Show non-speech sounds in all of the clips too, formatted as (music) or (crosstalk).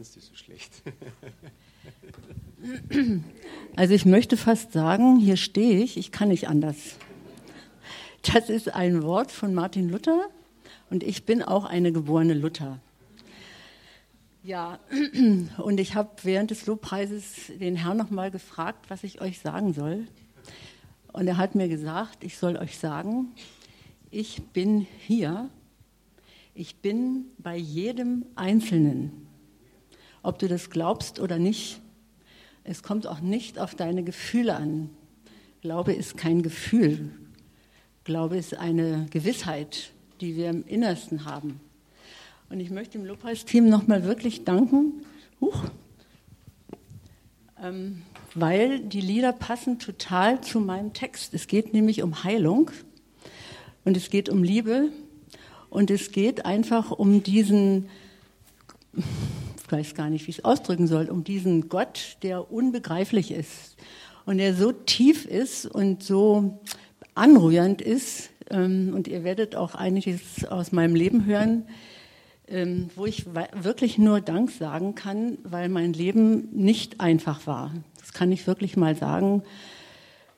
lernst du so schlecht. (laughs) Also ich möchte fast sagen, hier stehe ich, ich kann nicht anders. Das ist ein Wort von Martin Luther und ich bin auch eine geborene Luther. Ja, (clears throat) und ich habe während des Lobpreises den Herrn nochmal gefragt, was ich euch sagen soll. Und er hat mir gesagt, ich soll euch sagen, ich bin hier, ich bin bei jedem Einzelnen. Ob du das glaubst oder nicht, es kommt auch nicht auf deine Gefühle an. Glaube ist kein Gefühl. Glaube ist eine Gewissheit, die wir im Innersten haben. Und ich möchte dem Lobpreisteam nochmal wirklich danken, huch, ähm, weil die Lieder passen total zu meinem Text. Es geht nämlich um Heilung und es geht um Liebe und es geht einfach um diesen, weiß gar nicht, wie ich es ausdrücken soll, um diesen Gott, der unbegreiflich ist und der so tief ist und so anrührend ist. Ähm, und ihr werdet auch einiges aus meinem Leben hören, ähm, wo ich wirklich nur Dank sagen kann, weil mein Leben nicht einfach war. Das kann ich wirklich mal sagen.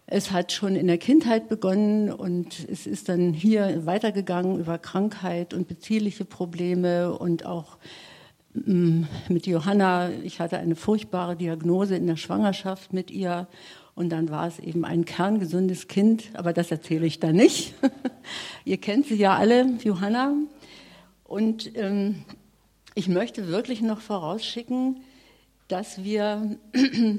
Es hat schon in der Kindheit begonnen und es ist dann hier weitergegangen über Krankheit und beziehliche Probleme und auch mit Johanna. Ich hatte eine furchtbare Diagnose in der Schwangerschaft mit ihr und dann war es eben ein kerngesundes Kind, aber das erzähle ich da nicht. (laughs) Ihr kennt sie ja alle, Johanna. Und ähm, ich möchte wirklich noch vorausschicken, dass wir (clears throat)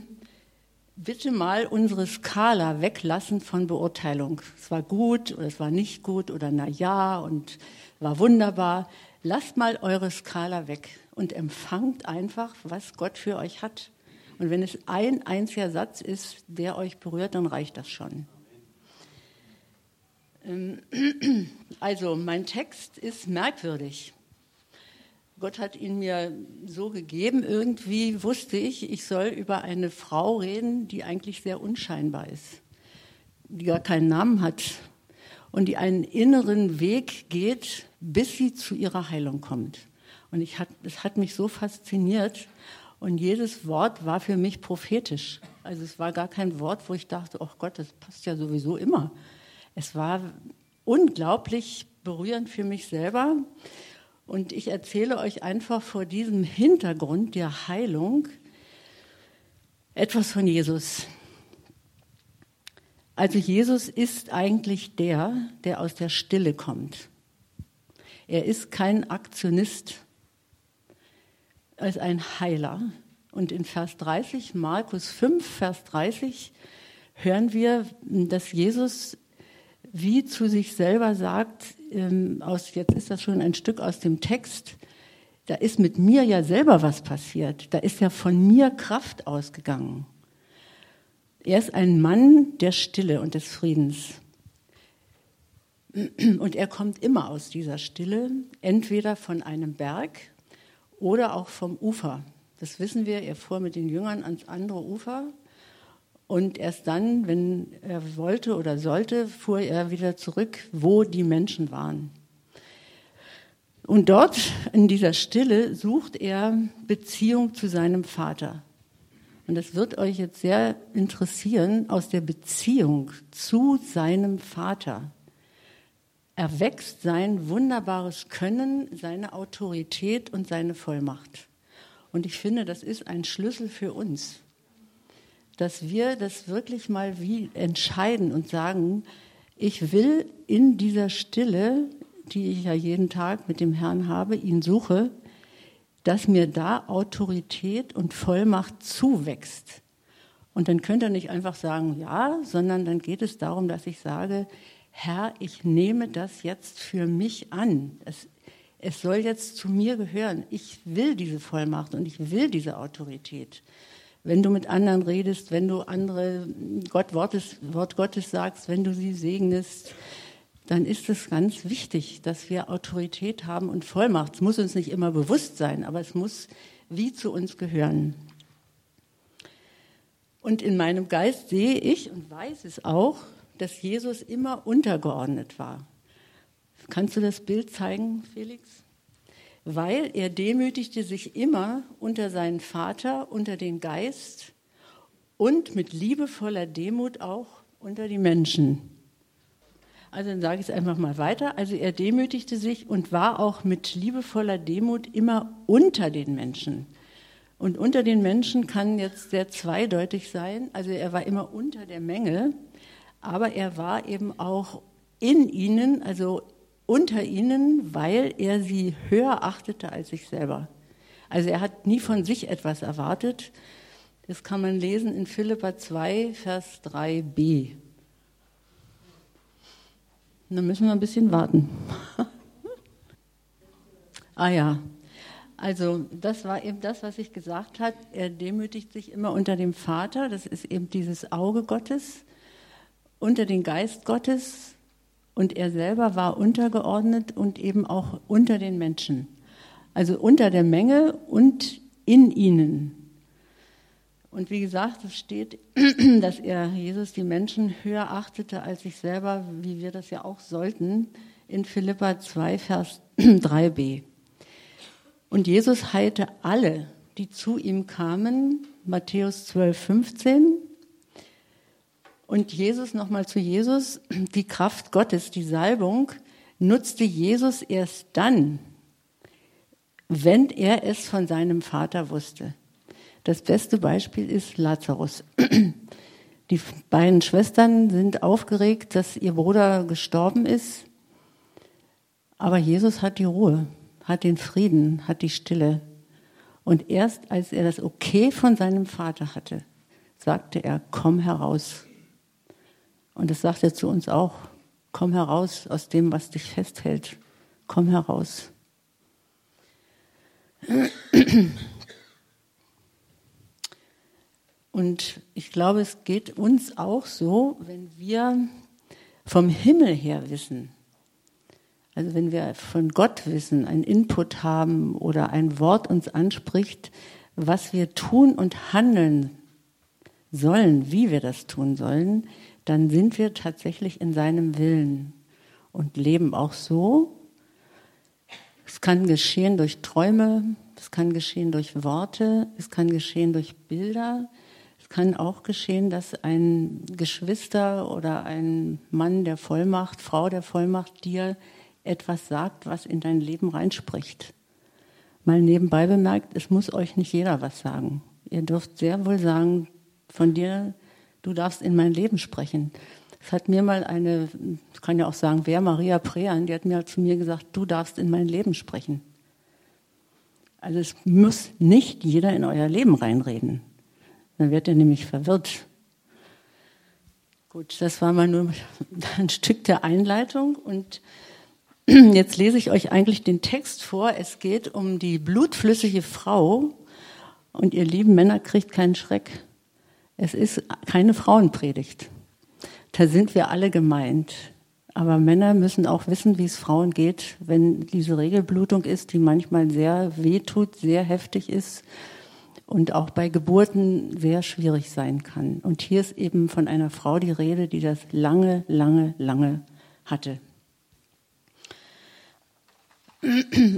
bitte mal unsere Skala weglassen von Beurteilung. Es war gut oder es war nicht gut oder na ja und war wunderbar. Lasst mal eure Skala weg und empfangt einfach, was Gott für euch hat. Und wenn es ein einziger Satz ist, der euch berührt, dann reicht das schon. Ähm, (clears throat) also, mein Text ist merkwürdig. Gott hat ihn mir so gegeben. Irgendwie wusste ich, ich soll über eine Frau reden, die eigentlich sehr unscheinbar ist, die gar keinen Namen hat und die einen inneren Weg geht, bis sie zu ihrer Heilung kommt. Und ich hat, es hat mich so fasziniert und jedes Wort war für mich prophetisch. Also es war gar kein Wort, wo ich dachte, oh Gott, das passt ja sowieso immer. Es war unglaublich berührend für mich selber. Und ich erzähle euch einfach vor diesem Hintergrund der Heilung etwas von Jesus. Also Jesus ist eigentlich der, der aus der Stille kommt. Er ist kein Aktionist, ist ein Heiler. Und in Vers 30, Markus 5, Vers 30, hören wir, dass Jesus wie zu sich selber sagt, ähm, aus, jetzt ist das schon ein Stück aus dem Text, da ist mit mir ja selber was passiert. Da ist ja von mir Kraft ausgegangen. Er ist ein Mann der Stille und des Friedens. Und er kommt immer aus dieser Stille, entweder von einem Berg oder auch vom Ufer. Das wissen wir. Er fuhr mit den Jüngern ans andere Ufer und erst dann, wenn er wollte oder sollte, fuhr er wieder zurück, wo die Menschen waren. Und dort, in dieser Stille, sucht er Beziehung zu seinem Vater. Und das wird euch jetzt sehr interessieren, aus der Beziehung zu seinem Vater erwächst sein wunderbares Können, seine Autorität und seine Vollmacht. Und ich finde, das ist ein Schlüssel für uns dass wir das wirklich mal wie entscheiden und sagen, ich will in dieser Stille, die ich ja jeden Tag mit dem Herrn habe, ihn suche, dass mir da Autorität und Vollmacht zuwächst. Und dann könnt ihr nicht einfach sagen, ja, sondern dann geht es darum, dass ich sage, Herr, ich nehme das jetzt für mich an. Es, es soll jetzt zu mir gehören. Ich will diese Vollmacht und ich will diese Autorität wenn du mit anderen redest, wenn du andere Gott Wortes, Wort Gottes sagst, wenn du sie segnest, dann ist es ganz wichtig, dass wir Autorität haben und Vollmacht. Es muss uns nicht immer bewusst sein, aber es muss wie zu uns gehören. Und in meinem Geist sehe ich und weiß es auch, dass Jesus immer untergeordnet war. Kannst du das Bild zeigen, Felix? weil er demütigte sich immer unter seinen Vater, unter den Geist und mit liebevoller Demut auch unter die Menschen. Also dann sage ich es einfach mal weiter. Also er demütigte sich und war auch mit liebevoller Demut immer unter den Menschen. Und unter den Menschen kann jetzt sehr zweideutig sein. Also er war immer unter der Menge, aber er war eben auch in ihnen, also unter ihnen, weil er sie höher achtete als sich selber. Also er hat nie von sich etwas erwartet. Das kann man lesen in Philippa 2, Vers 3b. Und dann müssen wir ein bisschen warten. (laughs) ah ja, also das war eben das, was ich gesagt habe. Er demütigt sich immer unter dem Vater, das ist eben dieses Auge Gottes, unter den Geist Gottes, und er selber war untergeordnet und eben auch unter den Menschen. Also unter der Menge und in ihnen. Und wie gesagt, es steht, (clears throat) dass er Jesus die Menschen höher achtete als sich selber, wie wir das ja auch sollten, in Philippa 2, Vers (clears throat) 3b. Und Jesus heilte alle, die zu ihm kamen, Matthäus 12, 15, und Jesus, nochmal zu Jesus, die Kraft Gottes, die Salbung, nutzte Jesus erst dann, wenn er es von seinem Vater wusste. Das beste Beispiel ist Lazarus. Die beiden Schwestern sind aufgeregt, dass ihr Bruder gestorben ist, aber Jesus hat die Ruhe, hat den Frieden, hat die Stille. Und erst als er das Okay von seinem Vater hatte, sagte er, komm heraus. Und das sagt er zu uns auch. Komm heraus aus dem, was dich festhält. Komm heraus. Und ich glaube, es geht uns auch so, wenn wir vom Himmel her wissen, also wenn wir von Gott wissen, einen Input haben oder ein Wort uns anspricht, was wir tun und handeln sollen, wie wir das tun sollen, dann sind wir tatsächlich in seinem Willen und leben auch so. Es kann geschehen durch Träume, es kann geschehen durch Worte, es kann geschehen durch Bilder, es kann auch geschehen, dass ein Geschwister oder ein Mann der Vollmacht, Frau der Vollmacht dir etwas sagt, was in dein Leben reinspricht. Mal nebenbei bemerkt, es muss euch nicht jeder was sagen. Ihr dürft sehr wohl sagen, von dir du darfst in mein Leben sprechen. Es hat mir mal eine, ich kann ja auch sagen, wer, Maria Prean, die hat mir zu mir gesagt, du darfst in mein Leben sprechen. Also es muss nicht jeder in euer Leben reinreden. Dann wird er nämlich verwirrt. Gut, das war mal nur (laughs) ein Stück der Einleitung und (clears throat) jetzt lese ich euch eigentlich den Text vor. Es geht um die blutflüssige Frau und ihr lieben Männer kriegt keinen Schreck. Es ist keine Frauenpredigt. Da sind wir alle gemeint. Aber Männer müssen auch wissen, wie es Frauen geht, wenn diese Regelblutung ist, die manchmal sehr wehtut, sehr heftig ist und auch bei Geburten sehr schwierig sein kann. Und hier ist eben von einer Frau die Rede, die das lange, lange, lange hatte.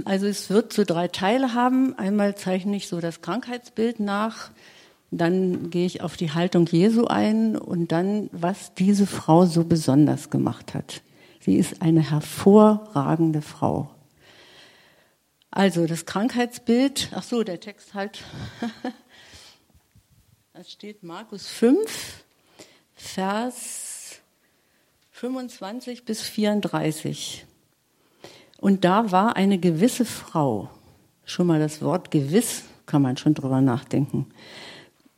Also es wird so drei Teile haben. Einmal zeichne ich so das Krankheitsbild nach, dann gehe ich auf die Haltung Jesu ein und dann, was diese Frau so besonders gemacht hat. Sie ist eine hervorragende Frau. Also das Krankheitsbild, ach so, der Text halt. (laughs) Das steht Markus 5, Vers 25 bis 34. Und da war eine gewisse Frau, schon mal das Wort gewiss, kann man schon drüber nachdenken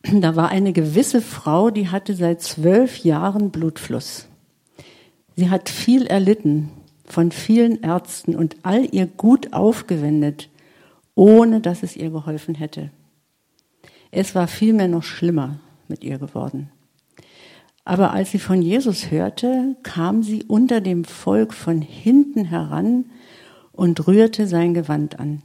(clears throat) da war eine gewisse Frau, die hatte seit zwölf Jahren Blutfluss. Sie hat viel erlitten von vielen Ärzten und all ihr Gut aufgewendet, ohne dass es ihr geholfen hätte. Es war vielmehr noch schlimmer mit ihr geworden. Aber als sie von Jesus hörte, kam sie unter dem Volk von hinten heran und rührte sein Gewand an.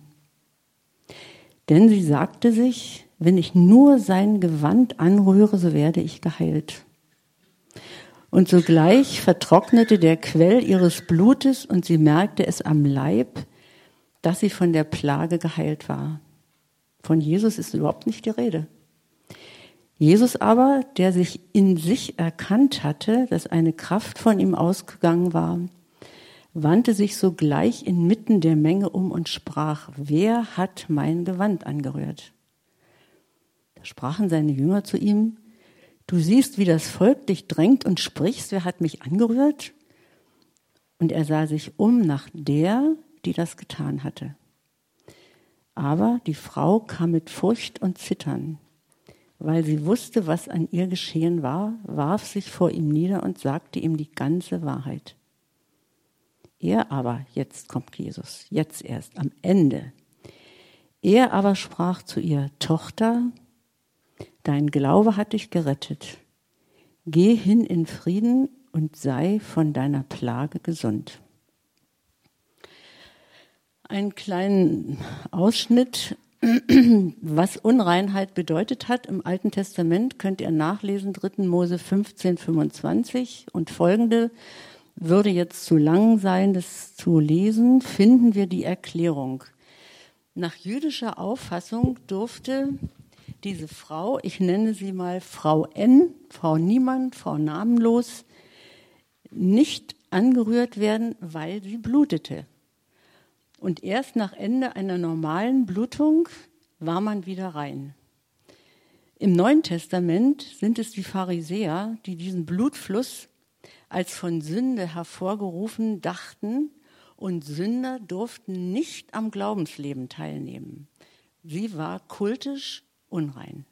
Denn sie sagte sich, wenn ich nur sein Gewand anrühre, so werde ich geheilt. Und sogleich vertrocknete der Quell ihres Blutes und sie merkte es am Leib, dass sie von der Plage geheilt war. Von Jesus ist überhaupt nicht die Rede. Jesus aber, der sich in sich erkannt hatte, dass eine Kraft von ihm ausgegangen war, wandte sich sogleich inmitten der Menge um und sprach, wer hat mein Gewand angerührt? Sprachen seine Jünger zu ihm, du siehst, wie das Volk dich drängt und sprichst, wer hat mich angerührt? Und er sah sich um nach der, die das getan hatte. Aber die Frau kam mit Furcht und Zittern, weil sie wusste, was an ihr geschehen war, warf sich vor ihm nieder und sagte ihm die ganze Wahrheit. Er aber, jetzt kommt Jesus, jetzt erst, am Ende. Er aber sprach zu ihr, Tochter, dein Glaube hat dich gerettet. Geh hin in Frieden und sei von deiner Plage gesund einen kleinen Ausschnitt, (clears throat) was Unreinheit bedeutet hat im Alten Testament, könnt ihr nachlesen, 3. Mose 15, 25 und folgende. Würde jetzt zu lang sein, das zu lesen, finden wir die Erklärung. Nach jüdischer Auffassung durfte diese Frau, ich nenne sie mal Frau N, Frau Niemand, Frau Namenlos, nicht angerührt werden, weil sie blutete. Und erst nach Ende einer normalen Blutung war man wieder rein. Im Neuen Testament sind es die Pharisäer, die diesen Blutfluss als von Sünde hervorgerufen dachten und Sünder durften nicht am Glaubensleben teilnehmen. Sie war kultisch unrein.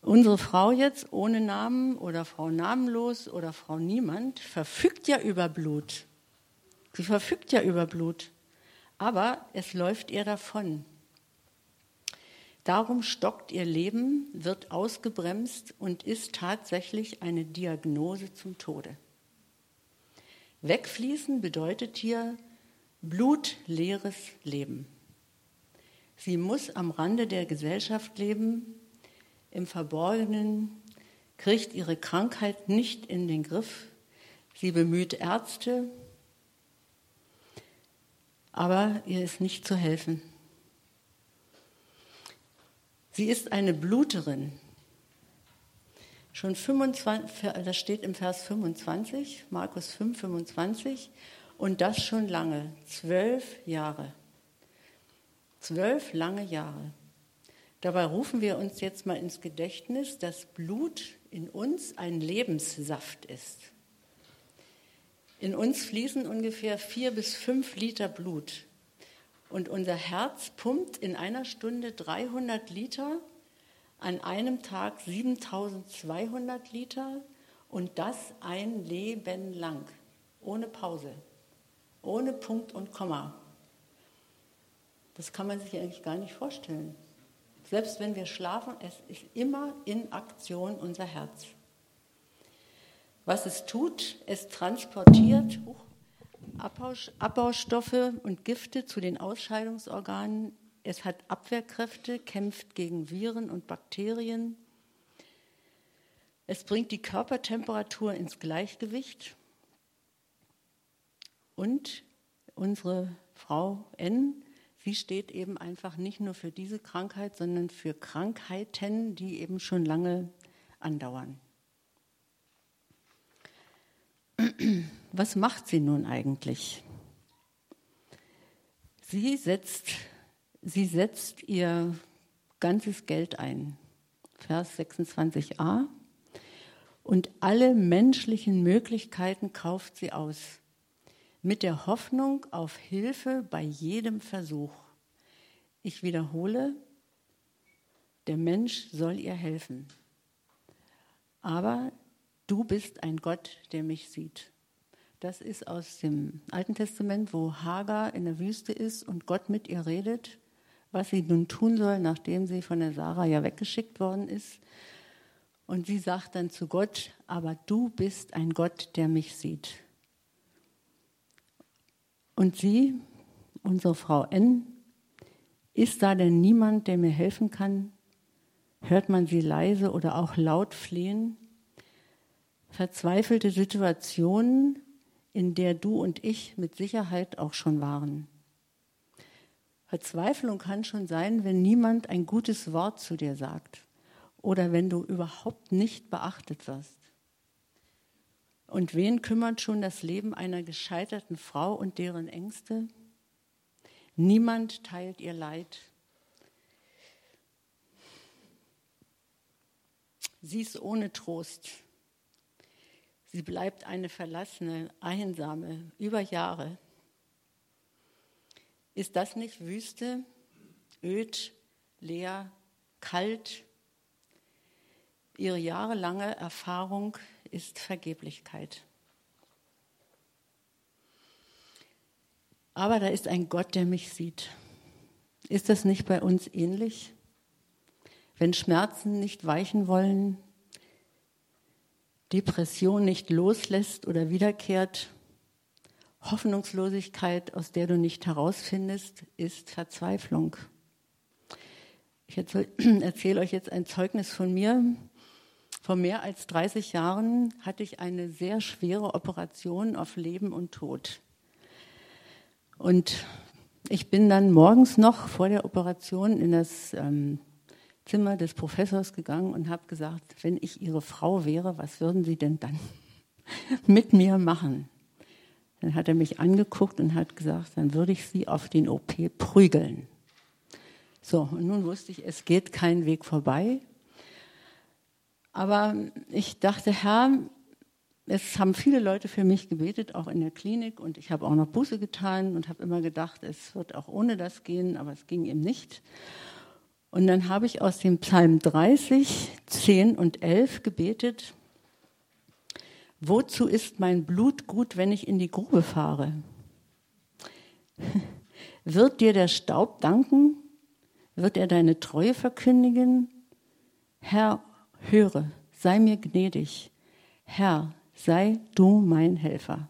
Unsere Frau jetzt ohne Namen oder Frau namenlos oder Frau niemand verfügt ja über Blut. Sie verfügt ja über Blut, aber es läuft ihr davon. Darum stockt ihr Leben, wird ausgebremst und ist tatsächlich eine Diagnose zum Tode. Wegfließen bedeutet hier blutleeres Leben. Sie muss am Rande der Gesellschaft leben, im Verborgenen, kriegt ihre Krankheit nicht in den Griff. Sie bemüht Ärzte, aber ihr ist nicht zu helfen. Sie ist eine Bluterin. Schon 25, das steht im Vers 25, Markus 5, 25, und das schon lange, zwölf Jahre. Zwölf lange Jahre. Dabei rufen wir uns jetzt mal ins Gedächtnis, dass Blut in uns ein Lebenssaft ist. In uns fließen ungefähr vier bis fünf Liter Blut. Und unser Herz pumpt in einer Stunde 300 Liter, an einem Tag 7200 Liter und das ein Leben lang, ohne Pause, ohne Punkt und Komma. Das kann man sich eigentlich gar nicht vorstellen. Selbst wenn wir schlafen, es ist immer in Aktion unser Herz. Was es tut, es transportiert Abbaustoffe und Gifte zu den Ausscheidungsorganen. Es hat Abwehrkräfte, kämpft gegen Viren und Bakterien. Es bringt die Körpertemperatur ins Gleichgewicht. Und unsere Frau N, sie steht eben einfach nicht nur für diese Krankheit, sondern für Krankheiten, die eben schon lange andauern. (clears throat) Was macht sie nun eigentlich? Sie setzt, sie setzt ihr ganzes Geld ein. Vers 26a. Und alle menschlichen Möglichkeiten kauft sie aus, mit der Hoffnung auf Hilfe bei jedem Versuch. Ich wiederhole, der Mensch soll ihr helfen. Aber du bist ein Gott, der mich sieht. Das ist aus dem Alten Testament, wo Hagar in der Wüste ist und Gott mit ihr redet, was sie nun tun soll, nachdem sie von der Sarah ja weggeschickt worden ist. Und sie sagt dann zu Gott, aber du bist ein Gott, der mich sieht. Und sie, unsere Frau N, ist da denn niemand, der mir helfen kann? Hört man sie leise oder auch laut flehen? verzweifelte Situationen, in der du und ich mit Sicherheit auch schon waren. Verzweiflung kann schon sein, wenn niemand ein gutes Wort zu dir sagt oder wenn du überhaupt nicht beachtet wirst. Und wen kümmert schon das Leben einer gescheiterten Frau und deren Ängste? Niemand teilt ihr Leid. Sie ist ohne Trost. Sie bleibt eine verlassene, einsame über Jahre. Ist das nicht Wüste, öd, leer, kalt? Ihre jahrelange Erfahrung ist Vergeblichkeit. Aber da ist ein Gott, der mich sieht. Ist das nicht bei uns ähnlich? Wenn Schmerzen nicht weichen wollen, Depression nicht loslässt oder wiederkehrt, Hoffnungslosigkeit, aus der du nicht herausfindest, ist Verzweiflung. Ich erzähle (clears throat) euch jetzt ein Zeugnis von mir. Vor mehr als 30 Jahren hatte ich eine sehr schwere Operation auf Leben und Tod. Und ich bin dann morgens noch vor der Operation in das ähm, Zimmer des Professors gegangen und habe gesagt, wenn ich Ihre Frau wäre, was würden Sie denn dann (laughs) mit mir machen? Dann hat er mich angeguckt und hat gesagt, dann würde ich Sie auf den OP prügeln. So, und nun wusste ich, es geht kein Weg vorbei. Aber ich dachte, Herr, es haben viele Leute für mich gebetet, auch in der Klinik, und ich habe auch noch Buße getan und habe immer gedacht, es wird auch ohne das gehen, aber es ging eben nicht. Und dann habe ich aus dem Psalm 30, 10 und 11 gebetet, wozu ist mein Blut gut, wenn ich in die Grube fahre? (laughs) Wird dir der Staub danken? Wird er deine Treue verkündigen? Herr, höre, sei mir gnädig. Herr, sei du mein Helfer.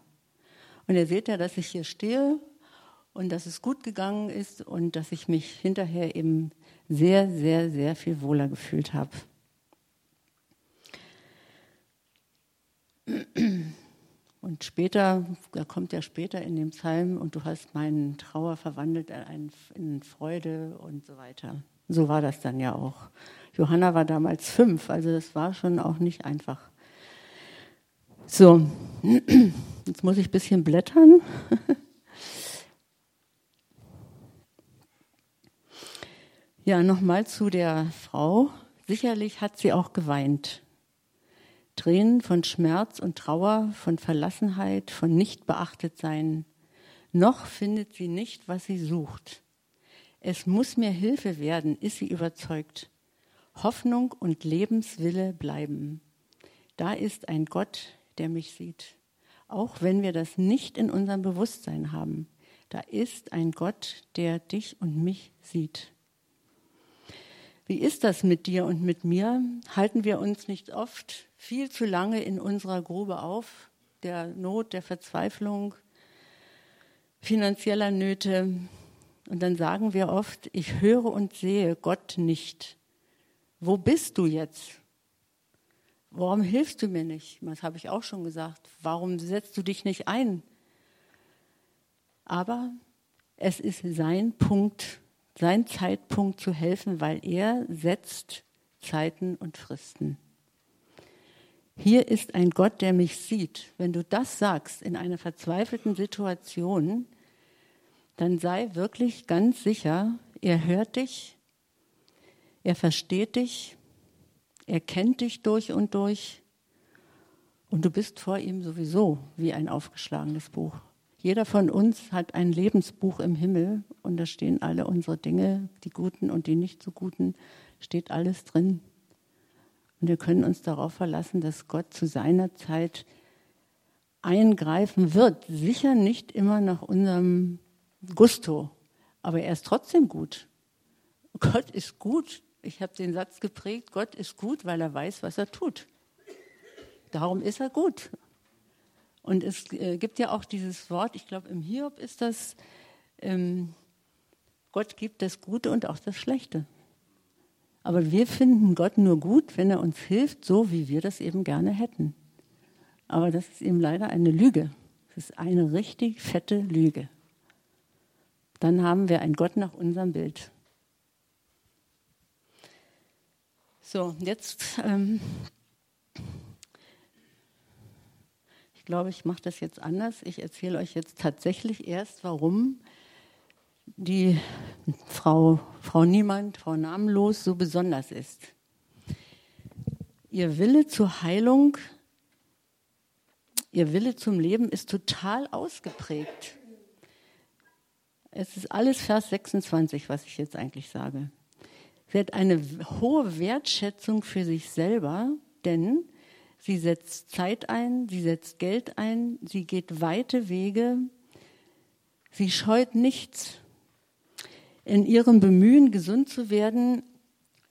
Und ihr seht ja, dass ich hier stehe und dass es gut gegangen ist und dass ich mich hinterher eben sehr, sehr, sehr viel wohler gefühlt habe. Und später, da kommt ja später in dem Psalm, und du hast meinen Trauer verwandelt in Freude und so weiter. So war das dann ja auch. Johanna war damals fünf, also das war schon auch nicht einfach. So, (clears throat) jetzt muss ich ein bisschen blättern. (laughs) Ja, nochmal zu der Frau. Sicherlich hat sie auch geweint. Tränen von Schmerz und Trauer, von Verlassenheit, von nicht beachtet sein. Noch findet sie nicht, was sie sucht. Es muss mir Hilfe werden, ist sie überzeugt. Hoffnung und Lebenswille bleiben. Da ist ein Gott, der mich sieht. Auch wenn wir das nicht in unserem Bewusstsein haben. Da ist ein Gott, der dich und mich sieht. Wie ist das mit dir und mit mir? Halten wir uns nicht oft viel zu lange in unserer Grube auf, der Not, der Verzweiflung, finanzieller Nöte? Und dann sagen wir oft, ich höre und sehe Gott nicht. Wo bist du jetzt? Warum hilfst du mir nicht? Das habe ich auch schon gesagt. Warum setzt du dich nicht ein? Aber es ist sein Punkt sein Zeitpunkt zu helfen, weil er setzt Zeiten und Fristen. Hier ist ein Gott, der mich sieht. Wenn du das sagst in einer verzweifelten Situation, dann sei wirklich ganz sicher, er hört dich, er versteht dich, er kennt dich durch und durch und du bist vor ihm sowieso wie ein aufgeschlagenes Buch. Jeder von uns hat ein Lebensbuch im Himmel und da stehen alle unsere Dinge, die guten und die nicht so guten, steht alles drin. Und wir können uns darauf verlassen, dass Gott zu seiner Zeit eingreifen wird. Sicher nicht immer nach unserem Gusto, aber er ist trotzdem gut. Gott ist gut. Ich habe den Satz geprägt, Gott ist gut, weil er weiß, was er tut. Darum ist er gut. Und es äh, gibt ja auch dieses Wort, ich glaube im Hiob ist das, ähm, Gott gibt das Gute und auch das Schlechte. Aber wir finden Gott nur gut, wenn er uns hilft, so wie wir das eben gerne hätten. Aber das ist eben leider eine Lüge. Das ist eine richtig fette Lüge. Dann haben wir einen Gott nach unserem Bild. So, jetzt, ähm, ich glaube, ich mache das jetzt anders. Ich erzähle euch jetzt tatsächlich erst, warum die Frau, Frau Niemand, Frau Namenlos so besonders ist. Ihr Wille zur Heilung, ihr Wille zum Leben ist total ausgeprägt. Es ist alles Vers 26, was ich jetzt eigentlich sage. Sie hat eine hohe Wertschätzung für sich selber, denn sie setzt Zeit ein, sie setzt Geld ein, sie geht weite Wege, sie scheut nichts. In ihrem Bemühen, gesund zu werden,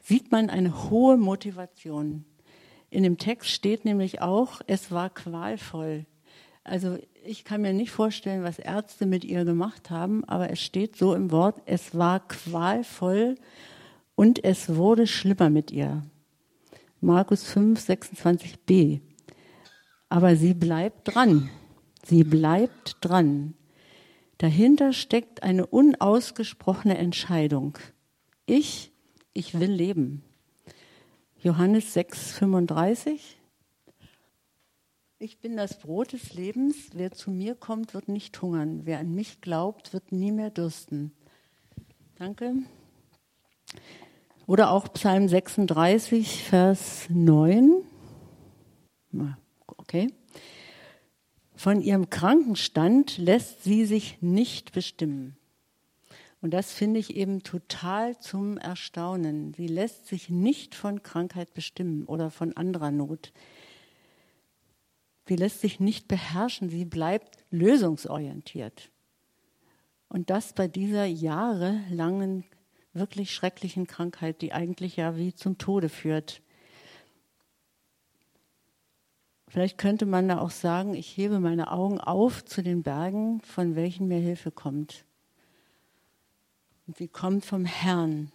sieht man eine hohe Motivation. In dem Text steht nämlich auch, es war qualvoll. Also ich kann mir nicht vorstellen, was Ärzte mit ihr gemacht haben, aber es steht so im Wort, es war qualvoll und es wurde schlimmer mit ihr. Markus 5, 26b. Aber sie bleibt dran. Sie bleibt dran. Dahinter steckt eine unausgesprochene Entscheidung. Ich, ich will leben. Johannes 6, 35. Ich bin das Brot des Lebens. Wer zu mir kommt, wird nicht hungern. Wer an mich glaubt, wird nie mehr dürsten. Danke. Oder auch Psalm 36, Vers 9. Okay. Von ihrem Krankenstand lässt sie sich nicht bestimmen. Und das finde ich eben total zum Erstaunen. Sie lässt sich nicht von Krankheit bestimmen oder von anderer Not. Sie lässt sich nicht beherrschen, sie bleibt lösungsorientiert. Und das bei dieser jahrelangen wirklich schrecklichen Krankheit, die eigentlich ja wie zum Tode führt. Vielleicht könnte man da auch sagen, ich hebe meine Augen auf zu den Bergen, von welchen mir Hilfe kommt. Und sie kommt vom Herrn.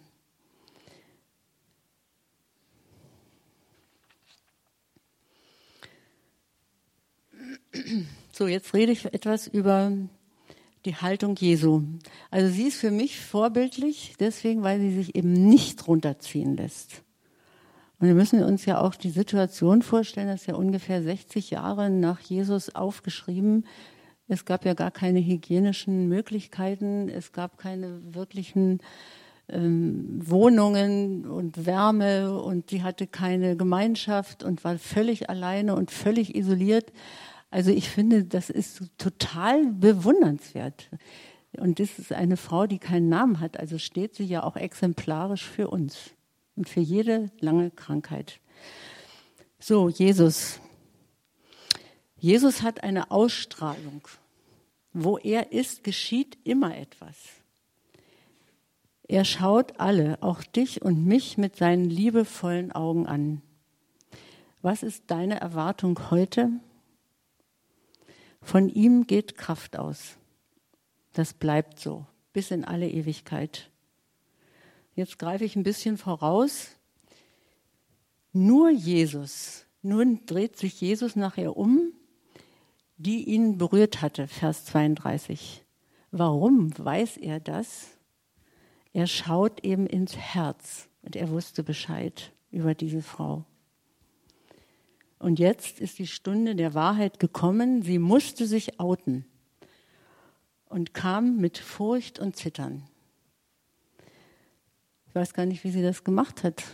(clears throat) So, jetzt rede ich etwas über die Haltung Jesu. Also sie ist für mich vorbildlich, deswegen, weil sie sich eben nicht runterziehen lässt. Und wir müssen uns ja auch die Situation vorstellen, das ist ja ungefähr 60 Jahre nach Jesus aufgeschrieben. Es gab ja gar keine hygienischen Möglichkeiten, es gab keine wirklichen ähm, Wohnungen und Wärme und sie hatte keine Gemeinschaft und war völlig alleine und völlig isoliert. Also ich finde, das ist total bewundernswert. Und das ist eine Frau, die keinen Namen hat. Also steht sie ja auch exemplarisch für uns und für jede lange Krankheit. So, Jesus. Jesus hat eine Ausstrahlung. Wo er ist, geschieht immer etwas. Er schaut alle, auch dich und mich, mit seinen liebevollen Augen an. Was ist deine Erwartung heute? Von ihm geht Kraft aus. Das bleibt so bis in alle Ewigkeit. Jetzt greife ich ein bisschen voraus. Nur Jesus, nun dreht sich Jesus nachher um, die ihn berührt hatte, Vers 32. Warum weiß er das? Er schaut eben ins Herz und er wusste Bescheid über diese Frau. Und jetzt ist die Stunde der Wahrheit gekommen. Sie musste sich outen und kam mit Furcht und Zittern. Ich weiß gar nicht, wie sie das gemacht hat.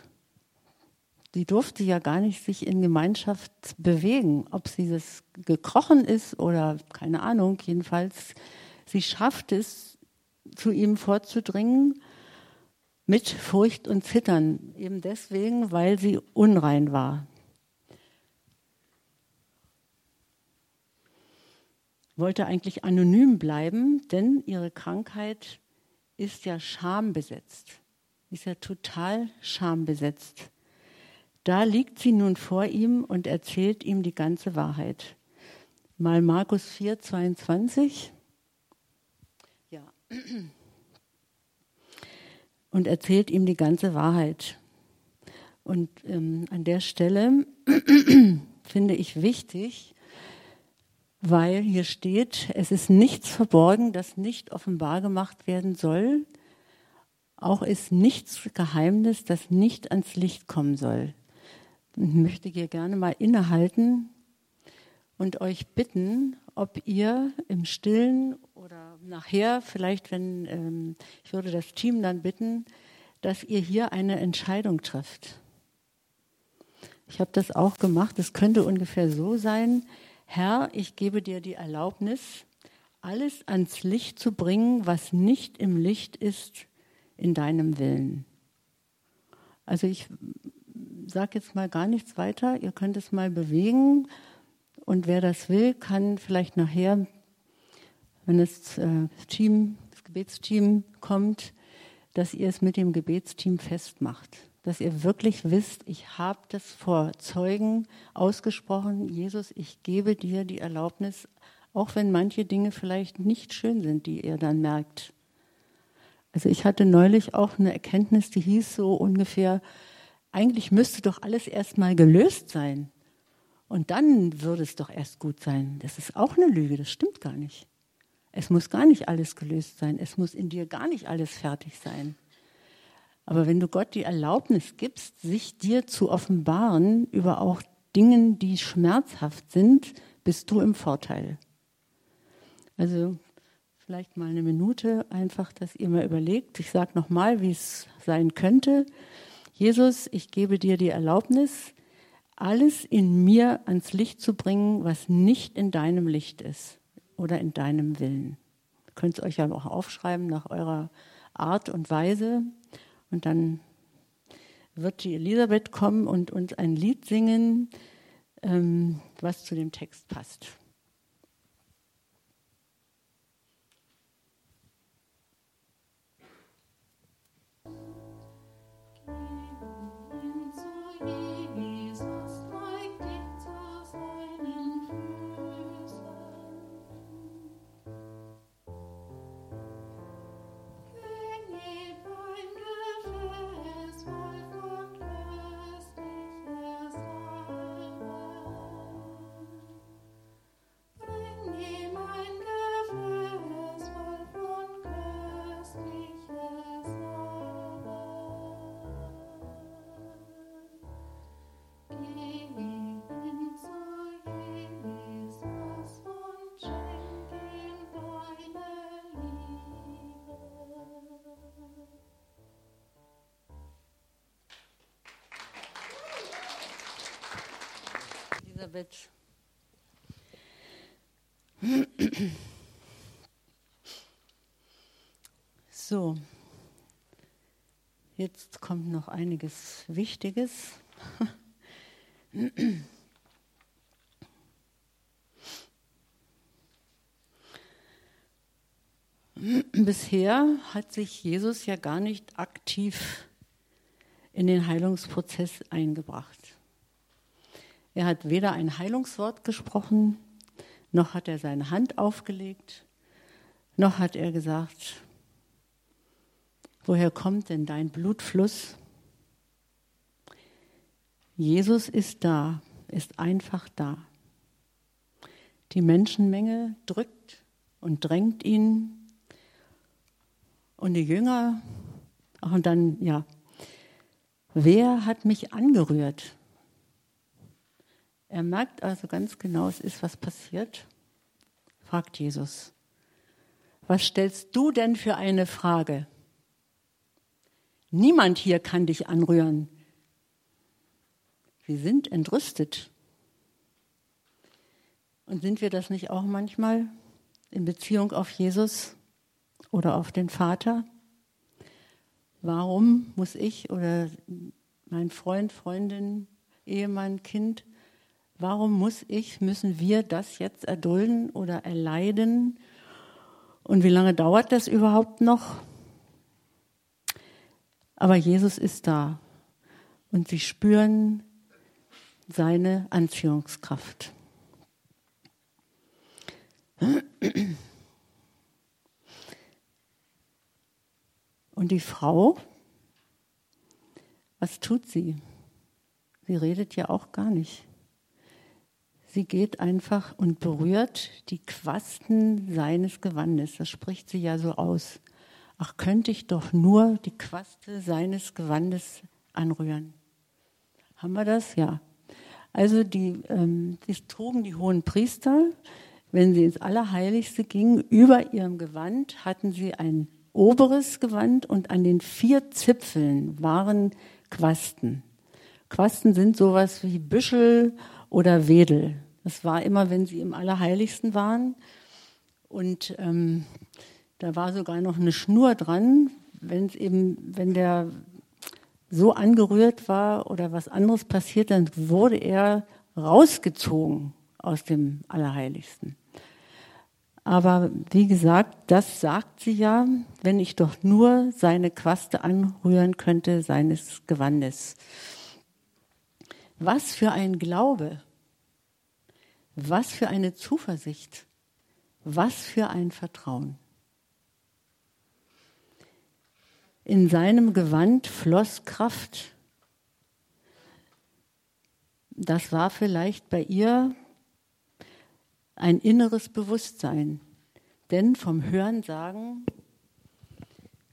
Sie durfte ja gar nicht sich in Gemeinschaft bewegen, ob sie das gekrochen ist oder keine Ahnung. Jedenfalls, sie schafft es, zu ihm vorzudringen mit Furcht und Zittern, eben deswegen, weil sie unrein war. Wollte eigentlich anonym bleiben, denn ihre Krankheit ist ja schambesetzt. Ist ja total schambesetzt. Da liegt sie nun vor ihm und erzählt ihm die ganze Wahrheit. Mal Markus 4, 22. Ja. Und erzählt ihm die ganze Wahrheit. Und ähm, an der Stelle (clears throat) finde ich wichtig, weil hier steht, es ist nichts verborgen, das nicht offenbar gemacht werden soll. Auch ist nichts Geheimnis, das nicht ans Licht kommen soll. Ich möchte hier gerne mal innehalten und euch bitten, ob ihr im Stillen oder nachher, vielleicht, wenn ähm, ich würde das Team dann bitten, dass ihr hier eine Entscheidung trifft. Ich habe das auch gemacht. Es könnte ungefähr so sein, Herr, ich gebe dir die Erlaubnis, alles ans Licht zu bringen, was nicht im Licht ist, in deinem Willen. Also ich sage jetzt mal gar nichts weiter. Ihr könnt es mal bewegen. Und wer das will, kann vielleicht nachher, wenn das äh, Team, das Gebetsteam kommt, dass ihr es mit dem Gebetsteam festmacht. Dass ihr wirklich wisst, ich habe das vor Zeugen ausgesprochen. Jesus, ich gebe dir die Erlaubnis, auch wenn manche Dinge vielleicht nicht schön sind, die ihr dann merkt. Also ich hatte neulich auch eine Erkenntnis, die hieß so ungefähr, eigentlich müsste doch alles erstmal gelöst sein. Und dann würde es doch erst gut sein. Das ist auch eine Lüge, das stimmt gar nicht. Es muss gar nicht alles gelöst sein. Es muss in dir gar nicht alles fertig sein. Aber wenn du Gott die Erlaubnis gibst, sich dir zu offenbaren über auch Dingen, die schmerzhaft sind, bist du im Vorteil. Also vielleicht mal eine Minute einfach, dass ihr mal überlegt. Ich sage nochmal, wie es sein könnte. Jesus, ich gebe dir die Erlaubnis, alles in mir ans Licht zu bringen, was nicht in deinem Licht ist oder in deinem Willen. Ihr könnt es euch ja auch aufschreiben nach eurer Art und Weise. Und dann wird die Elisabeth kommen und uns ein Lied singen, ähm, was zu dem Text passt. Elisabeth. So, jetzt kommt noch einiges Wichtiges. Bisher hat sich Jesus ja gar nicht aktiv in den Heilungsprozess eingebracht. Er hat weder ein Heilungswort gesprochen, noch hat er seine Hand aufgelegt, noch hat er gesagt, woher kommt denn dein Blutfluss? Jesus ist da, ist einfach da. Die Menschenmenge drückt und drängt ihn. Und die Jünger, und dann, ja, wer hat mich angerührt? Er merkt also ganz genau, es ist was passiert, fragt Jesus. Was stellst du denn für eine Frage? Niemand hier kann dich anrühren. Wir sind entrüstet. Und sind wir das nicht auch manchmal in Beziehung auf Jesus oder auf den Vater? Warum muss ich oder mein Freund, Freundin, Ehemann, Kind Warum muss ich, müssen wir das jetzt erdulden oder erleiden? Und wie lange dauert das überhaupt noch? Aber Jesus ist da und sie spüren seine Anziehungskraft. Und die Frau, was tut sie? Sie redet ja auch gar nicht. Sie geht einfach und berührt die Quasten seines Gewandes. Das spricht sie ja so aus. Ach, könnte ich doch nur die Quaste seines Gewandes anrühren. Haben wir das? Ja. Also die, ähm, die trugen die hohen Priester, wenn sie ins Allerheiligste gingen, über ihrem Gewand hatten sie ein oberes Gewand und an den vier Zipfeln waren Quasten. Quasten sind sowas wie Büschel oder Wedel. Das war immer, wenn sie im Allerheiligsten waren. Und ähm, da war sogar noch eine Schnur dran, wenn es eben, wenn der so angerührt war oder was anderes passiert, dann wurde er rausgezogen aus dem Allerheiligsten. Aber wie gesagt, das sagt sie ja, wenn ich doch nur seine Quaste anrühren könnte, seines Gewandes. Was für ein Glaube, was für eine Zuversicht, was für ein Vertrauen. In seinem Gewand floss Kraft. Das war vielleicht bei ihr ein inneres Bewusstsein. Denn vom Hörensagen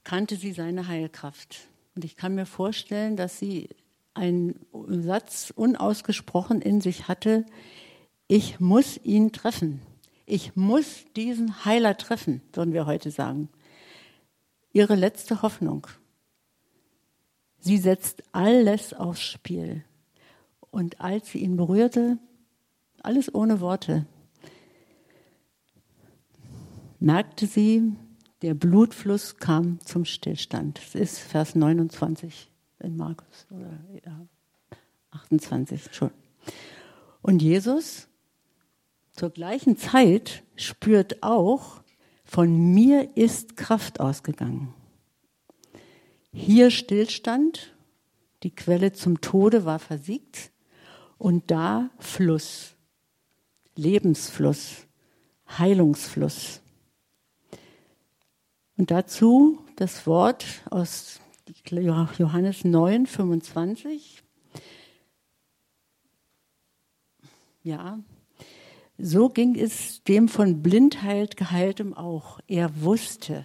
kannte sie seine Heilkraft. Und ich kann mir vorstellen, dass sie einen Satz unausgesprochen in sich hatte, ich muss ihn treffen. Ich muss diesen Heiler treffen, würden wir heute sagen ihre letzte Hoffnung. Sie setzt alles aufs Spiel. Und als sie ihn berührte, alles ohne Worte, merkte sie, der Blutfluss kam zum Stillstand. Das ist Vers 29 in Markus oder ja, 28 schon. Und Jesus zur gleichen Zeit spürt auch, von mir ist Kraft ausgegangen. Hier Stillstand, die Quelle zum Tode war versiegt und da Fluss, Lebensfluss, Heilungsfluss. Und dazu das Wort aus Johannes 9, 25. Ja, so ging es dem von Blindheit geheiltem auch. Er wusste.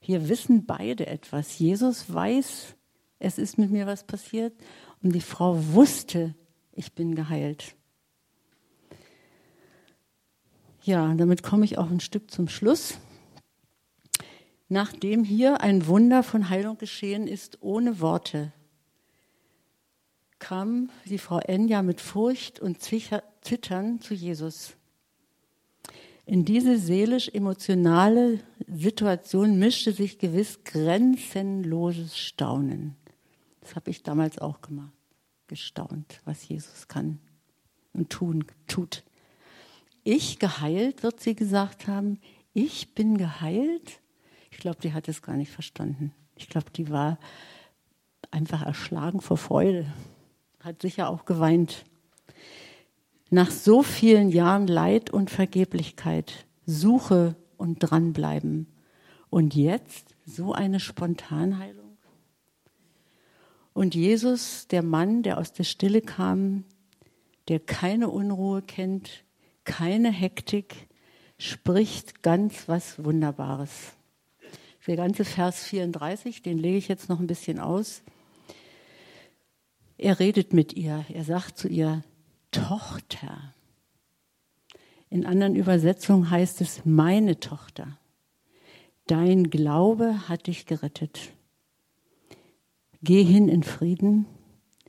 Hier wissen beide etwas. Jesus weiß, es ist mit mir was passiert. Und die Frau wusste, ich bin geheilt. Ja, damit komme ich auch ein Stück zum Schluss. Nachdem hier ein Wunder von Heilung geschehen ist, ohne Worte, kam die Frau Enja mit Furcht und Zittern zu Jesus. In diese seelisch-emotionale Situation mischte sich gewiss grenzenloses Staunen. Das habe ich damals auch gemacht, gestaunt, was Jesus kann und tun, tut. Ich geheilt, wird sie gesagt haben. Ich bin geheilt? Ich glaube, die hat es gar nicht verstanden. Ich glaube, die war einfach erschlagen vor Freude hat sicher auch geweint. Nach so vielen Jahren Leid und Vergeblichkeit, Suche und dranbleiben. Und jetzt so eine Spontanheilung. Und Jesus, der Mann, der aus der Stille kam, der keine Unruhe kennt, keine Hektik, spricht ganz was Wunderbares. Der ganze Vers 34, den lege ich jetzt noch ein bisschen aus. Er redet mit ihr, er sagt zu ihr, Tochter. In anderen Übersetzungen heißt es, meine Tochter, dein Glaube hat dich gerettet. Geh hin in Frieden,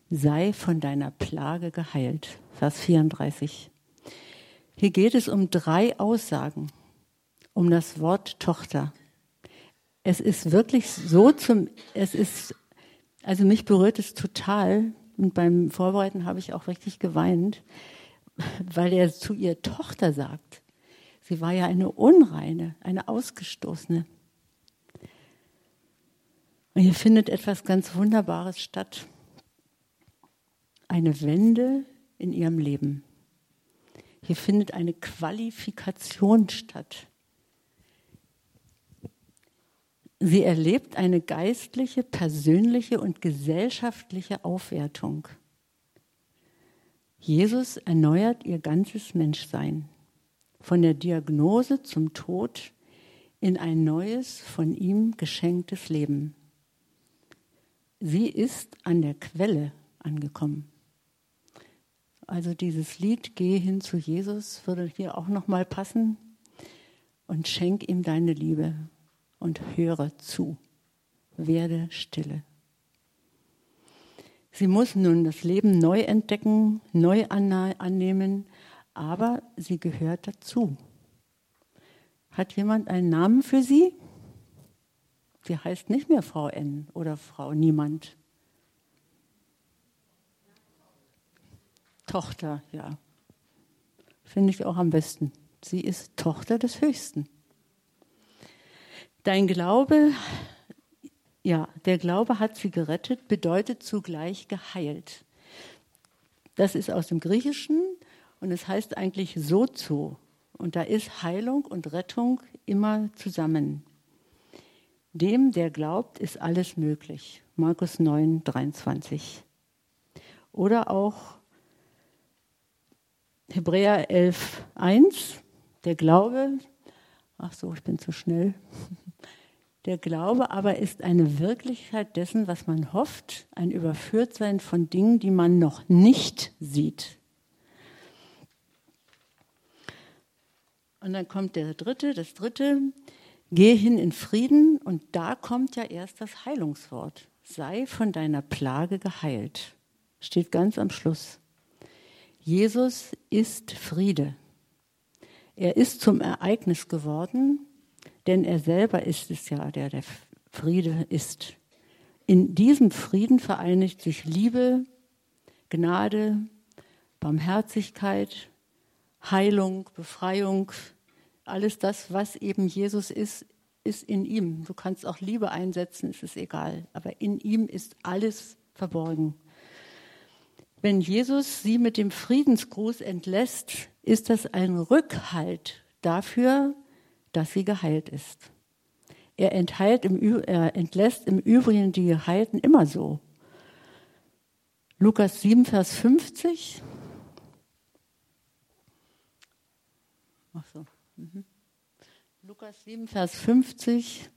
sei von deiner Plage geheilt. Vers 34. Hier geht es um drei Aussagen, um das Wort Tochter. Es ist wirklich so zum, es ist, also mich berührt es total, und beim Vorbereiten habe ich auch richtig geweint, weil er zu ihr Tochter sagt. Sie war ja eine Unreine, eine Ausgestoßene. Und hier findet etwas ganz Wunderbares statt. Eine Wende in ihrem Leben. Hier findet eine Qualifikation statt. Sie erlebt eine geistliche, persönliche und gesellschaftliche Aufwertung. Jesus erneuert ihr ganzes Menschsein, von der Diagnose zum Tod in ein neues, von ihm geschenktes Leben. Sie ist an der Quelle angekommen. Also dieses Lied Geh hin zu Jesus würde hier auch noch mal passen und schenk ihm deine Liebe und höre zu. Werde stille. Sie muss nun das Leben neu entdecken, neu annehmen, aber sie gehört dazu. Hat jemand einen Namen für sie? Sie heißt nicht mehr Frau N oder Frau Niemand. Tochter, ja. Finde ich auch am besten. Sie ist Tochter des Höchsten. Dein Glaube ja, der Glaube hat sie gerettet, bedeutet zugleich geheilt. Das ist aus dem Griechischen und es heißt eigentlich sozo. Und da ist Heilung und Rettung immer zusammen. Dem, der glaubt, ist alles möglich. Markus 9, 23. Oder auch Hebräer 11, 1. Der Glaube, ach so, ich bin zu schnell. Der Glaube aber ist eine Wirklichkeit dessen, was man hofft, ein Überführtsein von Dingen, die man noch nicht sieht. Und dann kommt der dritte, das dritte, geh hin in Frieden und da kommt ja erst das Heilungswort. Sei von deiner Plage geheilt. Steht ganz am Schluss. Jesus ist Friede. Er ist zum Ereignis geworden denn er selber ist es ja, der der Friede ist. In diesem Frieden vereinigt sich Liebe, Gnade, Barmherzigkeit, Heilung, Befreiung, alles das, was eben Jesus ist, ist in ihm. Du kannst auch Liebe einsetzen, ist es egal, aber in ihm ist alles verborgen. Wenn Jesus sie mit dem Friedensgruß entlässt, ist das ein Rückhalt dafür, dass sie geheilt ist. Er, im, er entlässt im Übrigen die Geheilten immer so. Lukas 7, Vers 50. Ach so. Mhm. Lukas 7, Vers 50.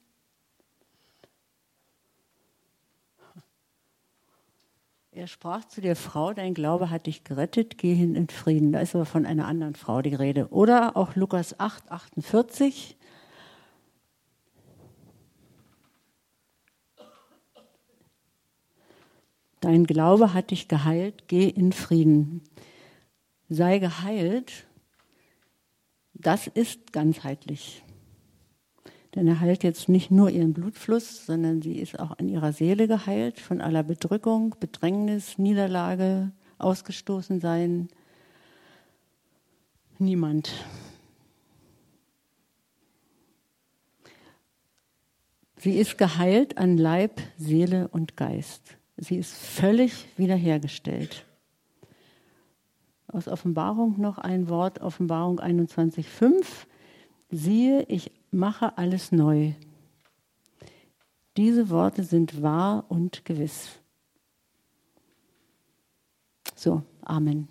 Er sprach zu der Frau, dein Glaube hat dich gerettet, geh hin in Frieden. Da ist aber von einer anderen Frau die Rede. Oder auch Lukas 8, 48. Dein Glaube hat dich geheilt, geh in Frieden. Sei geheilt, das ist ganzheitlich. Denn er heilt jetzt nicht nur ihren Blutfluss, sondern sie ist auch an ihrer Seele geheilt von aller Bedrückung, Bedrängnis, Niederlage, ausgestoßen sein. Niemand. Sie ist geheilt an Leib, Seele und Geist. Sie ist völlig wiederhergestellt. Aus Offenbarung noch ein Wort, Offenbarung 21.5. Siehe, ich mache alles neu. Diese Worte sind wahr und gewiss. So, Amen.